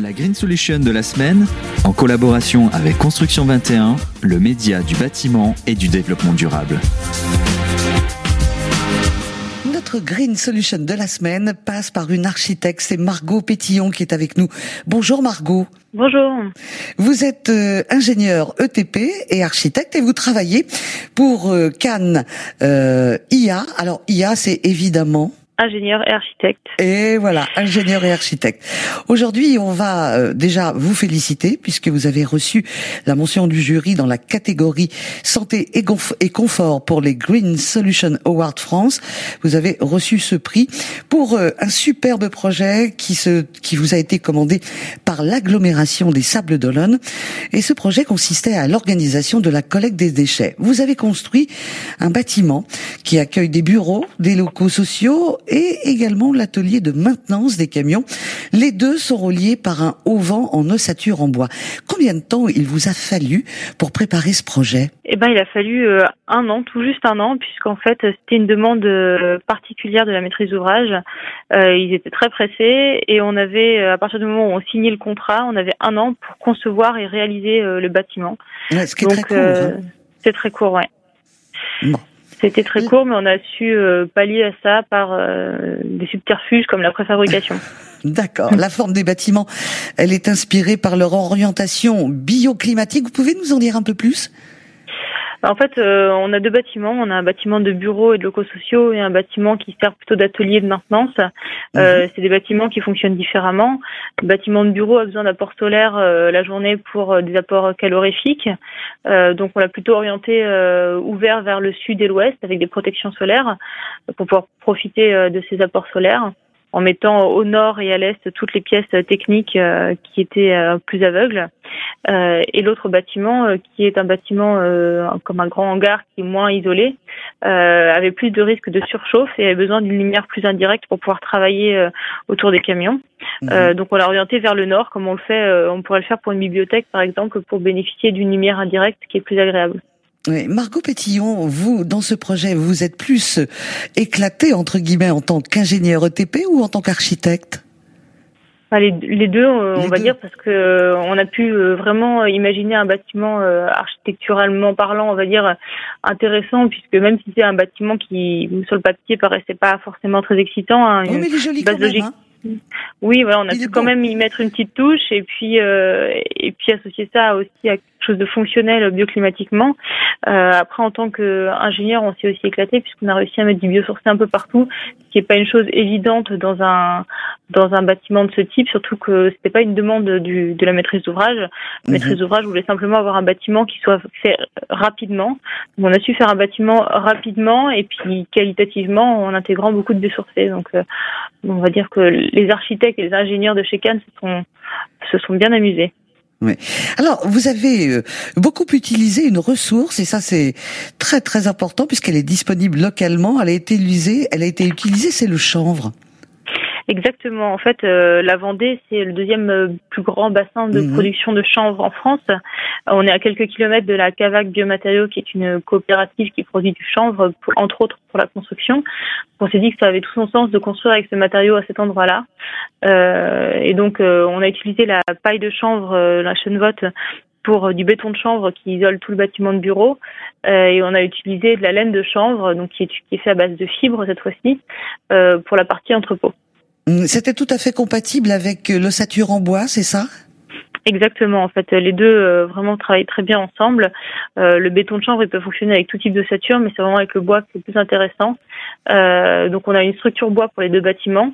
La Green Solution de la semaine, en collaboration avec Construction 21, le média du bâtiment et du développement durable. Notre Green Solution de la semaine passe par une architecte, c'est Margot Pétillon qui est avec nous. Bonjour Margot. Bonjour. Vous êtes euh, ingénieur ETP et architecte et vous travaillez pour euh, Cannes euh, IA. Alors IA, c'est évidemment ingénieur et architecte. Et voilà, ingénieur et architecte. Aujourd'hui, on va euh, déjà vous féliciter puisque vous avez reçu la mention du jury dans la catégorie santé et, confort pour les Green Solution Award France. Vous avez reçu ce prix pour euh, un superbe projet qui se qui vous a été commandé par l'agglomération des Sables d'Olonne et ce projet consistait à l'organisation de la collecte des déchets. Vous avez construit un bâtiment qui accueille des bureaux, des locaux sociaux et également l'atelier de maintenance des camions. Les deux sont reliés par un auvent en ossature en bois. Combien de temps il vous a fallu pour préparer ce projet? Eh ben, il a fallu euh, un an, tout juste un an, puisqu'en fait, c'était une demande euh, particulière de la maîtrise d'ouvrage. Euh, ils étaient très pressés et on avait, à partir du moment où on signait le contrat, on avait un an pour concevoir et réaliser le bâtiment. Ouais, ce qui est très court. Hein. C'est très court, ouais. Bon. C'était très court, mais on a su euh, pallier à ça par euh, des subterfuges comme la préfabrication. D'accord. La forme des bâtiments, elle est inspirée par leur orientation bioclimatique. Vous pouvez nous en dire un peu plus? En fait, euh, on a deux bâtiments. On a un bâtiment de bureaux et de locaux sociaux et un bâtiment qui sert plutôt d'atelier de maintenance. Euh, mhm. c'est des bâtiments qui fonctionnent différemment. Le bâtiment de bureau a besoin d'apports solaires euh, la journée pour des apports calorifiques. donc, on l'a plutôt orienté ouvert vers le sud et l'ouest avec des protections solaires pour pouvoir profiter de ces apports solaires en mettant au nord et à l'est toutes les pièces techniques euh, qui étaient euh, plus aveugles. Euh, et l'autre bâtiment, qui est un bâtiment comme un grand hangar qui est moins isolé, avait plus de risque de surchauffe et avait besoin d'une lumière plus indirecte pour pouvoir travailler autour des camions. Mhm. donc on l'a orienté vers le nord, comme on le fait, on pourrait le faire pour une bibliothèque par exemple, pour bénéficier d'une lumière indirecte qui est plus agréable. Margot Pétillon, vous, dans ce projet, vous êtes plus éclaté, entre guillemets, en tant qu'ingénieur ETP ou en tant qu'architecte? Les, deux, euh, on va dire, parce que euh, on a pu euh, vraiment imaginer un bâtiment architecturalement parlant, on va dire, intéressant, puisque même si c'est un bâtiment qui, sur le papier, paraissait pas forcément très excitant, hein, mais il est joli quand même, hein. Oui, voilà, on a pu quand même y mettre une petite touche et puis euh, et puis associer ça aussi à chose de fonctionnel bioclimatiquement. Euh, après, en tant qu'ingénieur, on s'est aussi éclaté puisqu'on a réussi à mettre du biosourcé un peu partout, ce qui n'est pas une chose évidente dans un dans un bâtiment de ce type, surtout que c'était pas une demande du, de la maîtrise d'ouvrage. La mhm. maîtrise d'ouvrage voulait simplement avoir un bâtiment qui soit fait rapidement. Donc, on a su faire un bâtiment rapidement et puis qualitativement en intégrant beaucoup de biosourcés. Donc, euh, on va dire que les architectes et les ingénieurs de chez Cannes se sont, se sont bien amusés. Oui. Alors, vous avez euh, beaucoup utilisé une ressource, et ça c'est très très important puisqu'elle est disponible localement. Elle a été utilisée, elle a été utilisée, c'est le chanvre. Exactement. En fait, euh, la Vendée, c'est le deuxième euh, plus grand bassin de mhm. production de chanvre en France. On est à quelques kilomètres de la Cavac Biomatériaux, qui est une coopérative qui produit du chanvre, entre autres pour la construction. On s'est dit que ça avait tout son sens de construire avec ce matériau à cet endroit-là. Euh, et donc, on a utilisé la paille de chanvre, la Chenvotte, pour du béton de chanvre qui isole tout le bâtiment de bureau. et on a utilisé de la laine de chanvre, donc qui est, qui est fait à base de fibres cette fois-ci, pour la partie entrepôt. Mm, c'était tout à fait compatible avec euh, l'ossature en bois, c'est ça? Exactement. En fait, les deux euh, vraiment travaillent très bien ensemble. Euh, le béton de chanvre, il peut fonctionner avec tout type d'ossature, mais c'est vraiment avec le bois que c'est plus intéressant. donc, on a une structure bois pour les deux bâtiments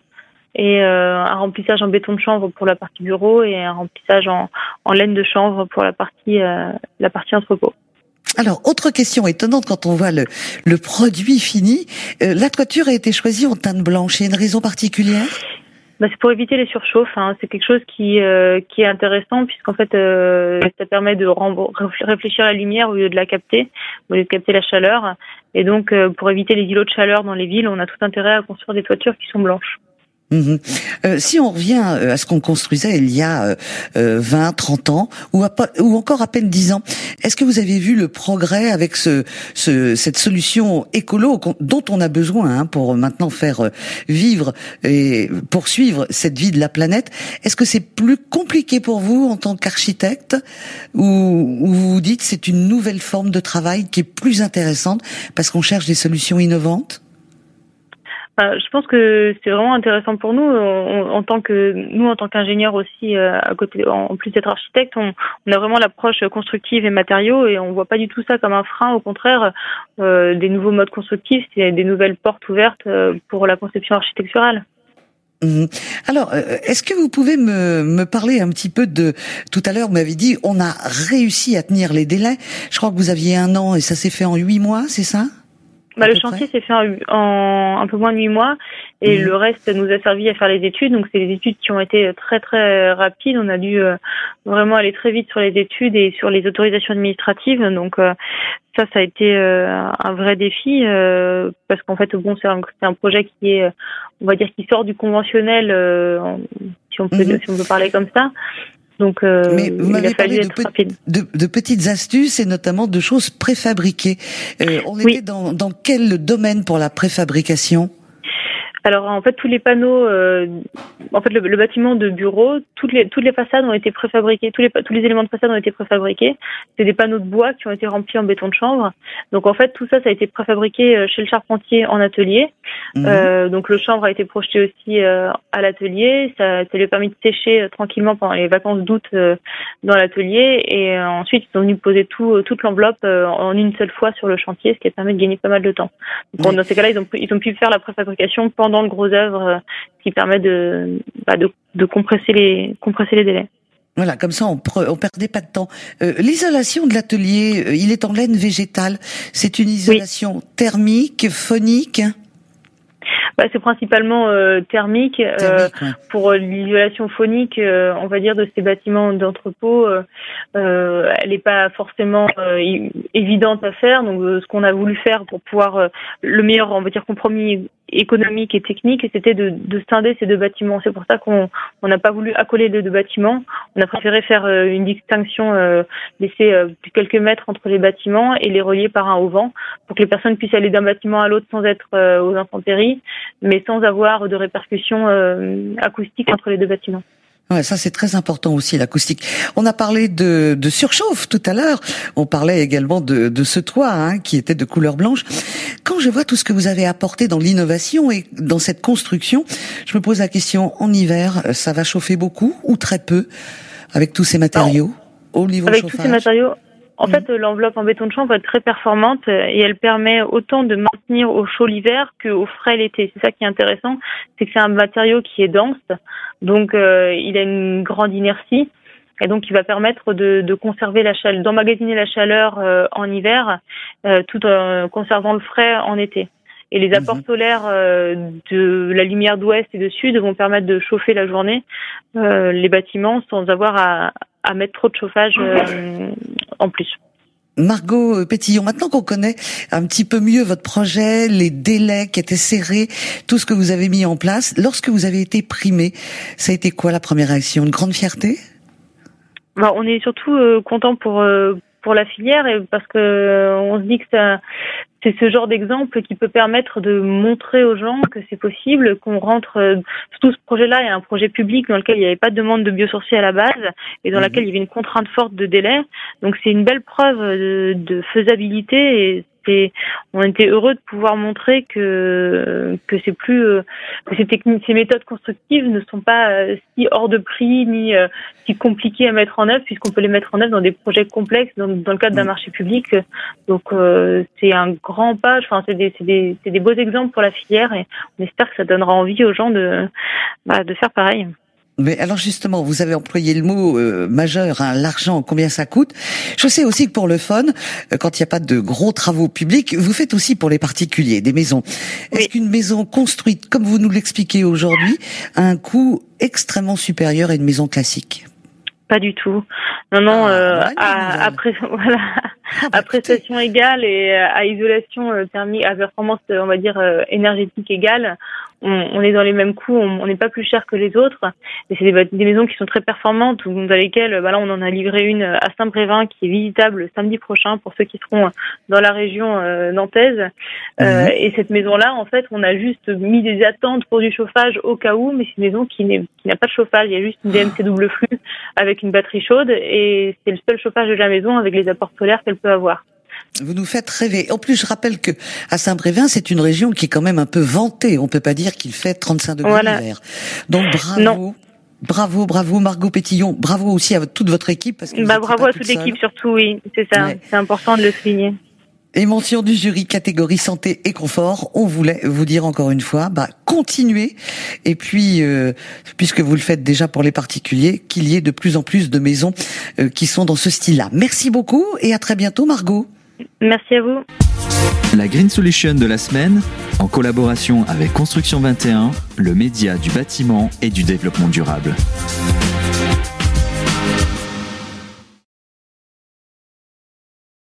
et un remplissage en béton de chanvre pour la partie bureau et un remplissage en, en laine de chanvre pour la partie la partie entrepôt. Alors, autre question étonnante quand on voit le, produit fini, euh, la toiture a été choisie en teinte blanche. Il y a une raison particulière? Bah, c'est pour éviter les surchauffes. Hein. C'est quelque chose qui euh, qui est intéressant puisqu'en fait euh, ça permet de réfléchir la lumière au lieu de la capter, au lieu de capter la chaleur. Et donc pour éviter les îlots de chaleur dans les villes, on a tout intérêt à construire des toitures qui sont blanches. Mhm. Euh, si on revient euh, à ce qu'on construisait il y a euh, 20, 30 ans, ou, ou encore à peine 10 ans, est-ce que vous avez vu le progrès avec ce, ce cette solution écolo dont on a besoin hein, pour maintenant faire euh, vivre et poursuivre cette vie de la planète? Est-ce que c'est plus compliqué pour vous en tant qu'architecte, ou, ou vous vous dites c'est une nouvelle forme de travail qui est plus intéressante parce qu'on cherche des solutions innovantes? Je pense que c'est vraiment intéressant pour nous en tant que nous en tant qu'ingénieurs aussi euh, à côté en plus d'être architecte on, on, a vraiment l'approche constructive et matériaux et on voit pas du tout ça comme un frein au contraire euh, des nouveaux modes constructifs c'est des nouvelles portes ouvertes euh, pour la conception architecturale. Mmh. Alors, est-ce que vous pouvez me, me parler un petit peu de tout à l'heure Vous m'avez dit on a réussi à tenir les délais. Je crois que vous aviez un an et ça s'est fait en huit mois, c'est ça? Bah, le chantier s'est fait en, un peu moins de huit mois et mhm. le reste nous a servi à faire les études. Donc c'est des études qui ont été très très rapides. On a dû euh, vraiment aller très vite sur les études et sur les autorisations administratives. Donc euh, ça, ça a été euh, un vrai défi parce qu'en fait, bon, c'est un, un, projet qui est, on va dire, qui sort du conventionnel, si on peut mhm. si on peut parler comme ça. Donc, euh, Mais vous m'avez parlé de, de, petites astuces et notamment de choses préfabriquées. Euh, on était dans, dans quel domaine pour la préfabrication? Alors en fait tous les panneaux, euh, en fait le, bâtiment de bureau, toutes les toutes les façades ont été préfabriquées, tous les tous les éléments de façade ont été préfabriqués. C'est des panneaux de bois qui ont été remplis en béton de chanvre. Donc en fait tout ça ça a été préfabriqué euh, chez le charpentier en atelier. Mhm. Euh, donc le chanvre a été projeté aussi euh, à l'atelier. Ça, ça lui a permis de sécher tranquillement pendant les vacances d'août dans l'atelier et ensuite ils sont venus poser tout toute l'enveloppe en une seule fois sur le chantier, ce qui a permis de gagner pas mal de temps. Donc dans ces cas-là ils ont ils ont pu faire la préfabrication pendant dans le gros œuvre euh, qui permet de, bah, de, de, compresser les compresser les délais. Voilà, comme ça on, on perdait pas de temps. Euh, l'isolation de l'atelier, euh, il est en laine végétale. C'est une isolation thermique, phonique bah, c'est principalement euh, thermique. Euh, pour l'isolation phonique, euh, on va dire de ces bâtiments d'entrepôt, elle n'est pas forcément évidente à faire. Donc, ce qu'on a voulu faire pour pouvoir le meilleur, on va dire compromis économique et technique, c'était de, de scinder ces deux bâtiments. C'est pour ça qu'on n'a pas voulu accoler les deux bâtiments. On a préféré faire une distinction, laisser quelques mètres entre les bâtiments et les relier par un auvent pour que les personnes puissent aller d'un bâtiment à l'autre sans être aux intempéries mais sans avoir de répercussions euh, acoustiques entre les deux bâtiments. Ouais, ça c'est très important aussi l'acoustique. On a parlé de, de, surchauffe tout à l'heure. On parlait également de, de ce toit hein, qui était de couleur blanche. Quand je vois tout ce que vous avez apporté dans l'innovation et dans cette construction, je me pose la question en hiver, ça va chauffer beaucoup ou très peu avec tous ces matériaux au niveau avec tous ces matériaux, en fait, l'enveloppe en béton de chambre va être très performante et elle permet autant de maintenir au chaud l'hiver qu'au frais l'été. C'est ça qui est intéressant, c'est que c'est un matériau qui est dense, donc euh, il a une grande inertie et donc il va permettre de, de conserver la chaleur, d'emmagasiner la chaleur euh, en hiver, euh, tout en conservant le frais en été. Et les apports mhm. solaires de la lumière d'ouest et de sud vont permettre de chauffer la journée les bâtiments sans avoir à, à mettre trop de chauffage en plus. Margot Pétillon, maintenant qu'on connaît un petit peu mieux votre projet, les délais qui étaient serrés, tout ce que vous avez mis en place, lorsque vous avez été primé, ça a été quoi la première réaction? Une grande fierté? Bah, On est surtout euh, content pour euh, pour la filière et parce que euh, on se dit que ça c'est ce genre d'exemple qui peut permettre de montrer aux gens que c'est possible, qu'on rentre. Euh, tout ce projet-là il y a un projet public dans lequel il n'y avait pas de demande de biosourcier à la base et dans mhm. laquelle il y avait une contrainte forte de délai. Donc c'est une belle preuve de, de faisabilité et on était heureux de pouvoir montrer que que c'est plus euh, que ces techniques, ces méthodes constructives ne sont pas euh, si hors de prix ni euh, si compliquées à mettre en œuvre puisqu'on peut les mettre en œuvre dans des projets complexes dans, dans le cadre d'un mm. marché public. Donc c'est un grand pas. Enfin c'est des c'est des c'est des beaux exemples pour la filière et on espère que ça donnera envie aux gens de bah, de faire pareil. Mais alors justement, vous avez employé le mot euh, majeur, hein, l'argent, combien ça coûte. Je sais aussi que pour le fun, euh, quand il n'y a pas de gros travaux publics, vous faites aussi pour les particuliers des maisons. Est-ce qu'une maison construite, comme vous nous l'expliquez aujourd'hui, a un coût extrêmement supérieur à une maison classique? Pas du tout. Non, non, ah, après, voilà, ah, bah, à prestation égale et à isolation thermique, à performance, on va dire, énergétique égale, on, est dans les mêmes coûts, on n'est pas plus cher que les autres. Et c'est des, maisons qui sont très performantes, dans lesquelles, bah on en a livré une à Saint-Brévin qui est visitable samedi prochain pour ceux qui seront dans la région euh, nantaise. Euh, mhm. Et cette maison-là, en fait, on a juste mis des attentes pour du chauffage au cas où, mais c'est une maison qui n'a pas de chauffage. Il y a juste une DMC double flux avec une batterie chaude et c'est le seul chauffage de la maison avec les apports solaires qu'elle peut avoir. Vous nous faites rêver. En plus, je rappelle que à Saint-Brévin, c'est une région qui est quand même un peu vantée. On peut pas dire qu'il fait 35 degrés l'hiver. Donc bravo. Bravo, bravo Margot Pétillon. Bravo aussi à toute votre équipe. Parce que bah, bravo à toute l'équipe surtout, oui. C'est ça. C'est important de le souligner. Et mention du jury catégorie santé et confort, on voulait vous dire encore une fois, bah continuez. Et puis, euh, puisque vous le faites déjà pour les particuliers, qu'il y ait de plus en plus de maisons euh, qui sont dans ce style-là. Merci beaucoup et à très bientôt, Margot. Merci à vous. La Green Solution de la semaine, en collaboration avec Construction 21, le média du bâtiment et du développement durable.